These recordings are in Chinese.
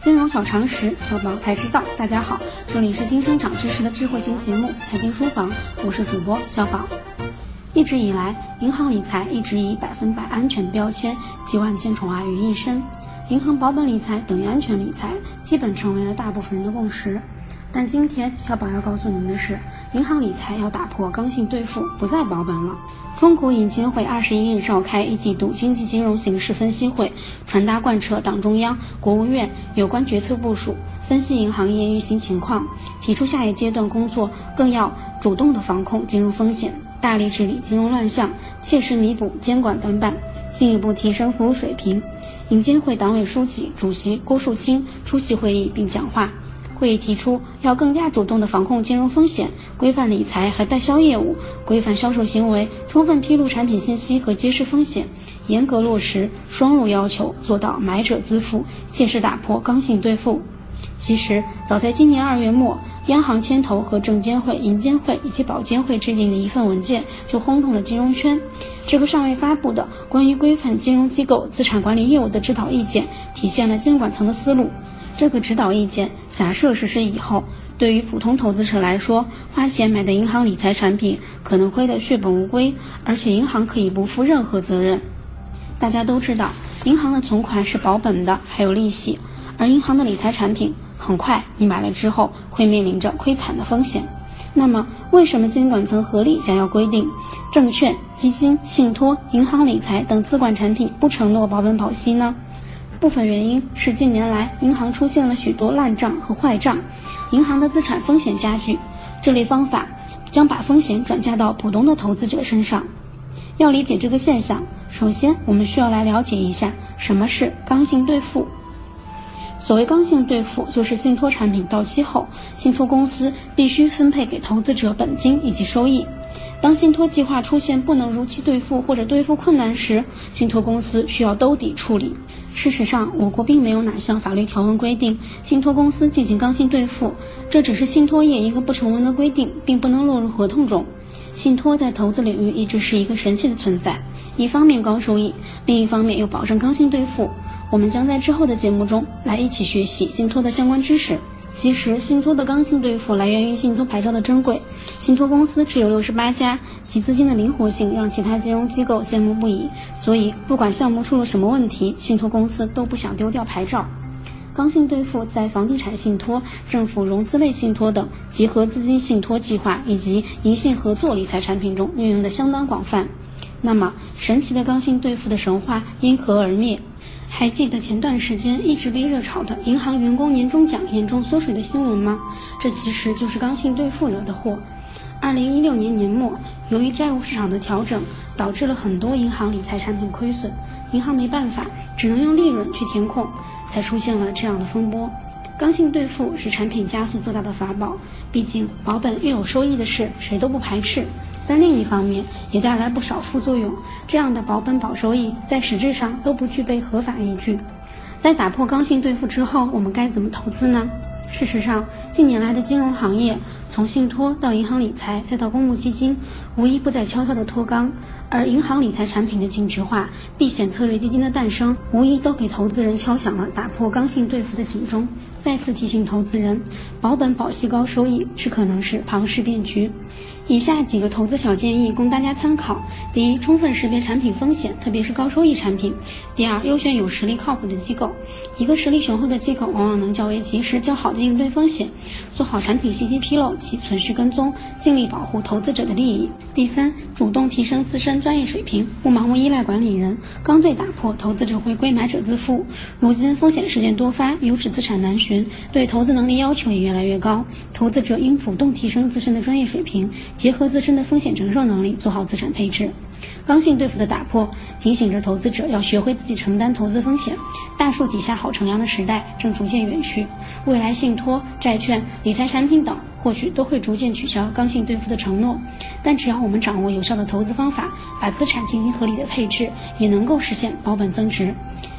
金融小常识，小宝才知道。大家好，这里是听生长知识的智慧型节目《财经书房》，我是主播小宝。一直以来，银行理财一直以百分百安全标签集万千宠爱于一身，银行保本理财等于安全理财，基本成为了大部分人的共识。但今天，小宝要告诉您的是，银行理财要打破刚性兑付，不再保本了。中国银监会二十一日召开一季度经济金融形势分析会，传达贯彻党中央、国务院有关决策部署，分析银行业运行情况，提出下一阶段工作更要主动的防控金融风险，大力治理金融乱象，切实弥补监管短板，进一步提升服务水平。银监会党委书记、主席郭树清出席会议并讲话。会议提出，要更加主动地防控金融风险，规范理财和代销业务，规范销售行为，充分披露产品信息和揭示风险，严格落实双入要求，做到买者自负，切实打破刚性兑付。其实，早在今年二月末，央行牵头和证监会、银监会以及保监会制定的一份文件就轰动了金融圈。这个尚未发布的关于规范金融机构资产管理业务的指导意见，体现了监管层的思路。这个指导意见假设实施以后，对于普通投资者来说，花钱买的银行理财产品可能亏得血本无归，而且银行可以不负任何责任。大家都知道，银行的存款是保本的，还有利息，而银行的理财产品，很快你买了之后会面临着亏惨的风险。那么，为什么监管层合力想要规定，证券、基金、信托、银行理财等资管产品不承诺保本保息呢？部分原因是近年来银行出现了许多烂账和坏账，银行的资产风险加剧。这类方法将把风险转嫁到普通的投资者身上。要理解这个现象，首先我们需要来了解一下什么是刚性兑付。所谓刚性兑付，就是信托产品到期后，信托公司必须分配给投资者本金以及收益。当信托计划出现不能如期兑付或者兑付困难时，信托公司需要兜底处理。事实上，我国并没有哪项法律条文规定信托公司进行刚性兑付，这只是信托业一个不成文的规定，并不能落入合同中。信托在投资领域一直是一个神奇的存在，一方面高收益，另一方面又保证刚性兑付。我们将在之后的节目中来一起学习信托的相关知识。其实，信托的刚性兑付来源于信托牌照的珍贵。信托公司只有六十八家，其资金的灵活性让其他金融机构羡慕不已。所以，不管项目出了什么问题，信托公司都不想丢掉牌照。刚性兑付在房地产信托、政府融资类信托等集合资金信托计划以及银信合作理财产品中运用的相当广泛。那么，神奇的刚性兑付的神话因何而灭？还记得前段时间一直被热炒的银行员工年终奖严重缩水的新闻吗？这其实就是刚性兑付惹的祸。二零一六年年末，由于债务市场的调整，导致了很多银行理财产品亏损，银行没办法，只能用利润去填空，才出现了这样的风波。刚性兑付是产品加速做大的法宝，毕竟保本又有收益的事，谁都不排斥。但另一方面也带来不少副作用。这样的保本保收益在实质上都不具备合法依据。在打破刚性兑付之后，我们该怎么投资呢？事实上，近年来的金融行业，从信托到银行理财，再到公募基金，无一不在悄悄地脱纲。而银行理财产品的净值化、避险策略基金的诞生，无疑都给投资人敲响了打破刚性兑付的警钟。再次提醒投资人，保本保息高收益是可能是庞氏骗局。以下几个投资小建议供大家参考：第一，充分识别产品风险，特别是高收益产品；第二，优选有实力靠谱的机构。一个实力雄厚的机构，往往能较为及时、较好的应对风险。做好产品信息披露及存续跟踪，尽力保护投资者的利益。第三，主动提升自身专业水平，不盲目依赖管理人，刚兑打破投资者回归、买者自负。如今风险事件多发，优质资产难寻，对投资能力要求也越来越高，投资者应主动提升自身的专业水平。结合自身的风险承受能力，做好资产配置。刚性兑付的打破，提醒着投资者要学会自己承担投资风险。大树底下好乘凉的时代正逐渐远去，未来信托、债券、理财产品等或许都会逐渐取消刚性兑付的承诺。但只要我们掌握有效的投资方法，把资产进行合理的配置，也能够实现保本增值。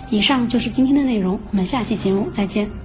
以上就是今天的内容，我们下期节目再见。